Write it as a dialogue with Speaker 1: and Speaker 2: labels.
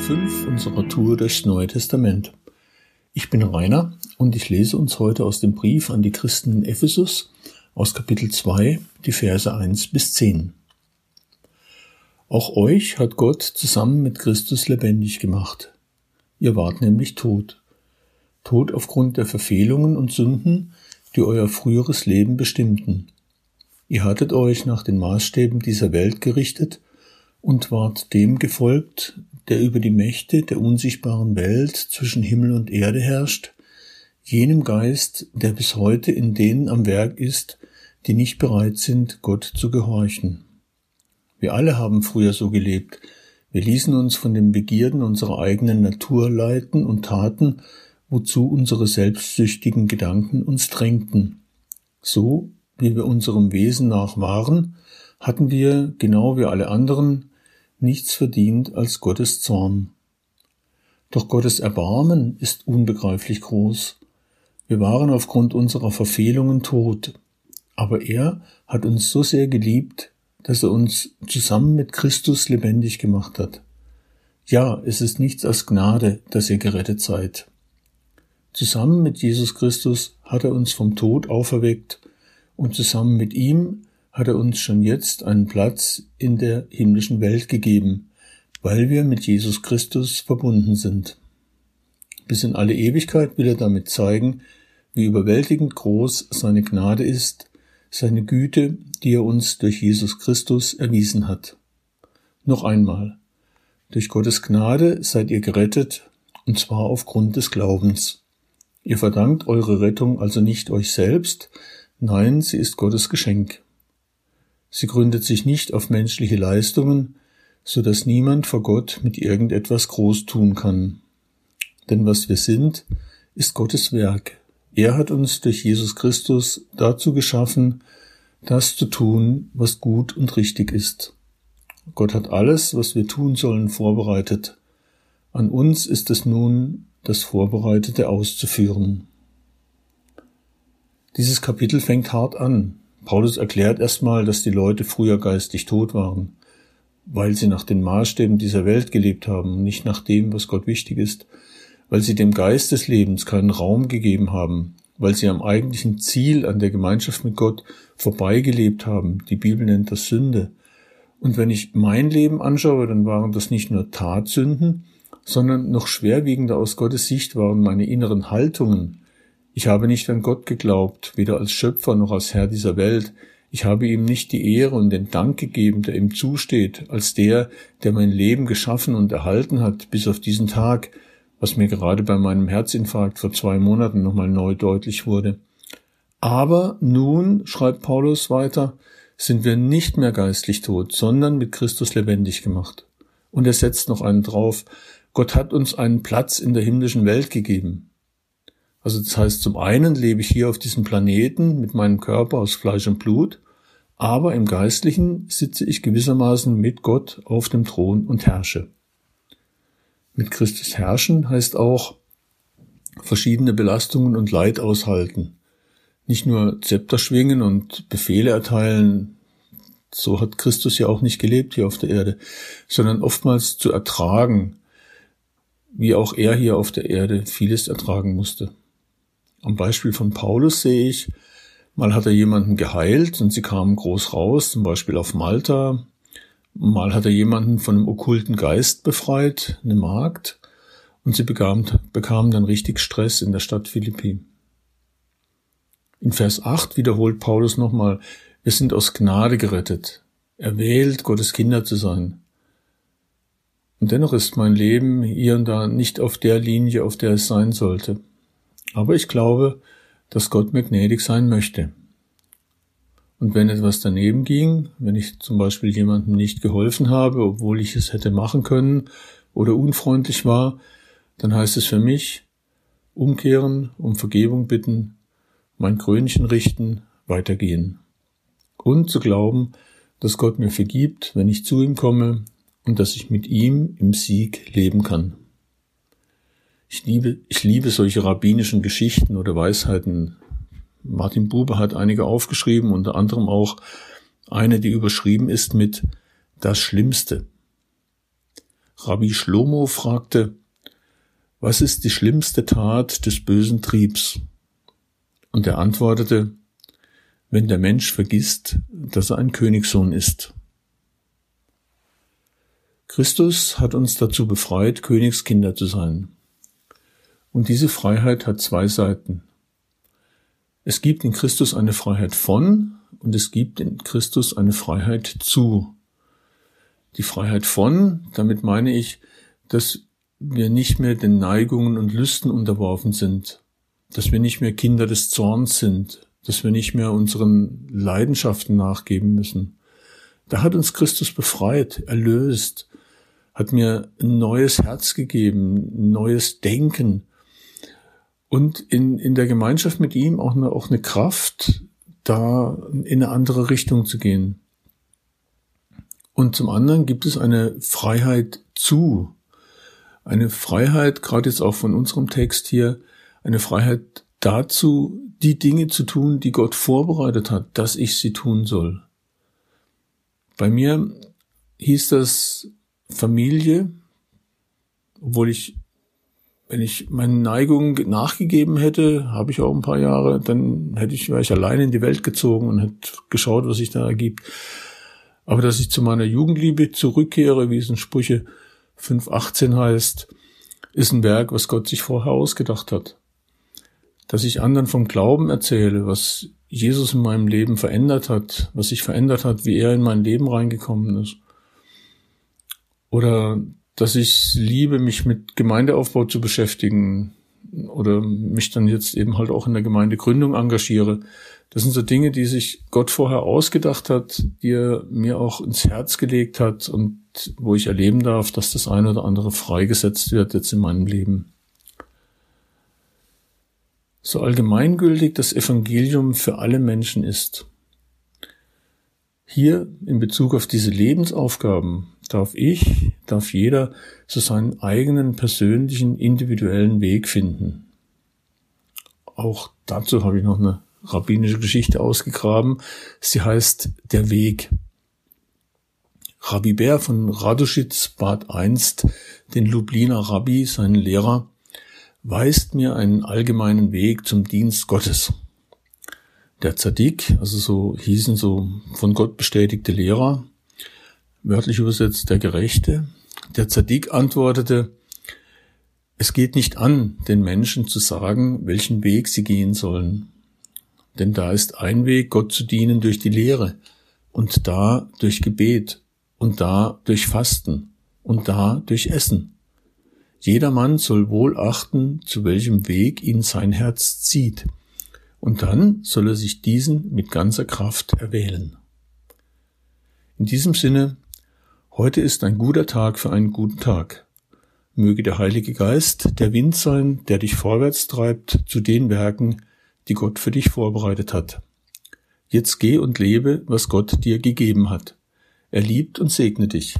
Speaker 1: Tag 5 unserer Tour durchs Neue Testament. Ich bin Rainer und ich lese uns heute aus dem Brief an die Christen in Ephesus aus Kapitel 2, die Verse 1 bis 10. Auch euch hat Gott zusammen mit Christus lebendig gemacht. Ihr wart nämlich tot. Tot aufgrund der Verfehlungen und Sünden, die euer früheres Leben bestimmten. Ihr hattet euch nach den Maßstäben dieser Welt gerichtet und ward dem gefolgt, der über die Mächte der unsichtbaren Welt zwischen Himmel und Erde herrscht, jenem Geist, der bis heute in denen am Werk ist, die nicht bereit sind, Gott zu gehorchen. Wir alle haben früher so gelebt. Wir ließen uns von den Begierden unserer eigenen Natur leiten und taten, wozu unsere selbstsüchtigen Gedanken uns drängten. So, wie wir unserem Wesen nach waren, hatten wir, genau wie alle anderen, nichts verdient als Gottes Zorn. Doch Gottes Erbarmen ist unbegreiflich groß. Wir waren aufgrund unserer Verfehlungen tot, aber er hat uns so sehr geliebt, dass er uns zusammen mit Christus lebendig gemacht hat. Ja, es ist nichts als Gnade, dass ihr gerettet seid. Zusammen mit Jesus Christus hat er uns vom Tod auferweckt und zusammen mit ihm hat er uns schon jetzt einen Platz in der himmlischen Welt gegeben, weil wir mit Jesus Christus verbunden sind. Bis in alle Ewigkeit will er damit zeigen, wie überwältigend groß seine Gnade ist, seine Güte, die er uns durch Jesus Christus erwiesen hat. Noch einmal. Durch Gottes Gnade seid ihr gerettet, und zwar aufgrund des Glaubens. Ihr verdankt eure Rettung also nicht euch selbst, nein, sie ist Gottes Geschenk. Sie gründet sich nicht auf menschliche Leistungen, so dass niemand vor Gott mit irgendetwas groß tun kann. Denn was wir sind, ist Gottes Werk. Er hat uns durch Jesus Christus dazu geschaffen, das zu tun, was gut und richtig ist. Gott hat alles, was wir tun sollen, vorbereitet. An uns ist es nun, das Vorbereitete auszuführen. Dieses Kapitel fängt hart an. Paulus erklärt erstmal, dass die Leute früher geistig tot waren, weil sie nach den Maßstäben dieser Welt gelebt haben, nicht nach dem, was Gott wichtig ist, weil sie dem Geist des Lebens keinen Raum gegeben haben, weil sie am eigentlichen Ziel an der Gemeinschaft mit Gott vorbeigelebt haben. Die Bibel nennt das Sünde. Und wenn ich mein Leben anschaue, dann waren das nicht nur Tatsünden, sondern noch schwerwiegender aus Gottes Sicht waren meine inneren Haltungen, ich habe nicht an Gott geglaubt, weder als Schöpfer noch als Herr dieser Welt. Ich habe ihm nicht die Ehre und den Dank gegeben, der ihm zusteht, als der, der mein Leben geschaffen und erhalten hat bis auf diesen Tag, was mir gerade bei meinem Herzinfarkt vor zwei Monaten nochmal neu deutlich wurde. Aber nun, schreibt Paulus weiter, sind wir nicht mehr geistlich tot, sondern mit Christus lebendig gemacht. Und er setzt noch einen drauf, Gott hat uns einen Platz in der himmlischen Welt gegeben. Also das heißt, zum einen lebe ich hier auf diesem Planeten mit meinem Körper aus Fleisch und Blut, aber im Geistlichen sitze ich gewissermaßen mit Gott auf dem Thron und herrsche. Mit Christus herrschen heißt auch verschiedene Belastungen und Leid aushalten. Nicht nur Zepter schwingen und Befehle erteilen, so hat Christus ja auch nicht gelebt hier auf der Erde, sondern oftmals zu ertragen, wie auch er hier auf der Erde vieles ertragen musste. Am Beispiel von Paulus sehe ich, mal hat er jemanden geheilt und sie kamen groß raus, zum Beispiel auf Malta. Mal hat er jemanden von einem okkulten Geist befreit, eine Magd, und sie bekamen, bekamen dann richtig Stress in der Stadt Philippi. In Vers 8 wiederholt Paulus nochmal, wir sind aus Gnade gerettet, erwählt, Gottes Kinder zu sein. Und dennoch ist mein Leben hier und da nicht auf der Linie, auf der es sein sollte. Aber ich glaube, dass Gott mir gnädig sein möchte. Und wenn etwas daneben ging, wenn ich zum Beispiel jemandem nicht geholfen habe, obwohl ich es hätte machen können oder unfreundlich war, dann heißt es für mich, umkehren, um Vergebung bitten, mein Krönchen richten, weitergehen. Und zu glauben, dass Gott mir vergibt, wenn ich zu ihm komme und dass ich mit ihm im Sieg leben kann. Ich liebe, ich liebe solche rabbinischen Geschichten oder Weisheiten. Martin Buber hat einige aufgeschrieben, unter anderem auch eine, die überschrieben ist mit das Schlimmste. Rabbi Shlomo fragte, was ist die schlimmste Tat des bösen Triebs? Und er antwortete, wenn der Mensch vergisst, dass er ein Königssohn ist. Christus hat uns dazu befreit, Königskinder zu sein. Und diese Freiheit hat zwei Seiten. Es gibt in Christus eine Freiheit von und es gibt in Christus eine Freiheit zu. Die Freiheit von, damit meine ich, dass wir nicht mehr den Neigungen und Lüsten unterworfen sind, dass wir nicht mehr Kinder des Zorns sind, dass wir nicht mehr unseren Leidenschaften nachgeben müssen. Da hat uns Christus befreit, erlöst, hat mir ein neues Herz gegeben, ein neues Denken und in, in der Gemeinschaft mit ihm auch eine, auch eine Kraft, da in eine andere Richtung zu gehen. Und zum anderen gibt es eine Freiheit zu. Eine Freiheit, gerade jetzt auch von unserem Text hier, eine Freiheit dazu, die Dinge zu tun, die Gott vorbereitet hat, dass ich sie tun soll. Bei mir hieß das Familie, obwohl ich, wenn ich meinen Neigungen nachgegeben hätte, habe ich auch ein paar Jahre, dann hätte ich, wäre ich alleine in die Welt gezogen und hätte geschaut, was sich da ergibt. Aber dass ich zu meiner Jugendliebe zurückkehre, wie es in Sprüche 5.18 heißt, ist ein Werk, was Gott sich vorher ausgedacht hat. Dass ich anderen vom Glauben erzähle, was Jesus in meinem Leben verändert hat, was sich verändert hat, wie er in mein Leben reingekommen ist. Oder dass ich liebe, mich mit Gemeindeaufbau zu beschäftigen oder mich dann jetzt eben halt auch in der Gemeindegründung engagiere. Das sind so Dinge, die sich Gott vorher ausgedacht hat, die er mir auch ins Herz gelegt hat und wo ich erleben darf, dass das eine oder andere freigesetzt wird jetzt in meinem Leben. So allgemeingültig das Evangelium für alle Menschen ist. Hier in Bezug auf diese Lebensaufgaben darf ich, darf jeder so seinen eigenen persönlichen, individuellen Weg finden. Auch dazu habe ich noch eine rabbinische Geschichte ausgegraben. Sie heißt Der Weg. Rabbi Bär von Radoschitz bat einst den Lubliner Rabbi, seinen Lehrer, weist mir einen allgemeinen Weg zum Dienst Gottes. Der Zadik, also so hießen so von Gott bestätigte Lehrer, wörtlich übersetzt der Gerechte, der Zadik antwortete, es geht nicht an, den Menschen zu sagen, welchen Weg sie gehen sollen. Denn da ist ein Weg, Gott zu dienen durch die Lehre und da durch Gebet und da durch Fasten und da durch Essen. Jedermann soll wohl achten, zu welchem Weg ihn sein Herz zieht, und dann soll er sich diesen mit ganzer Kraft erwählen. In diesem Sinne, heute ist ein guter Tag für einen guten Tag. Möge der Heilige Geist der Wind sein, der dich vorwärts treibt zu den Werken, die Gott für dich vorbereitet hat. Jetzt geh und lebe, was Gott dir gegeben hat. Er liebt und segne dich.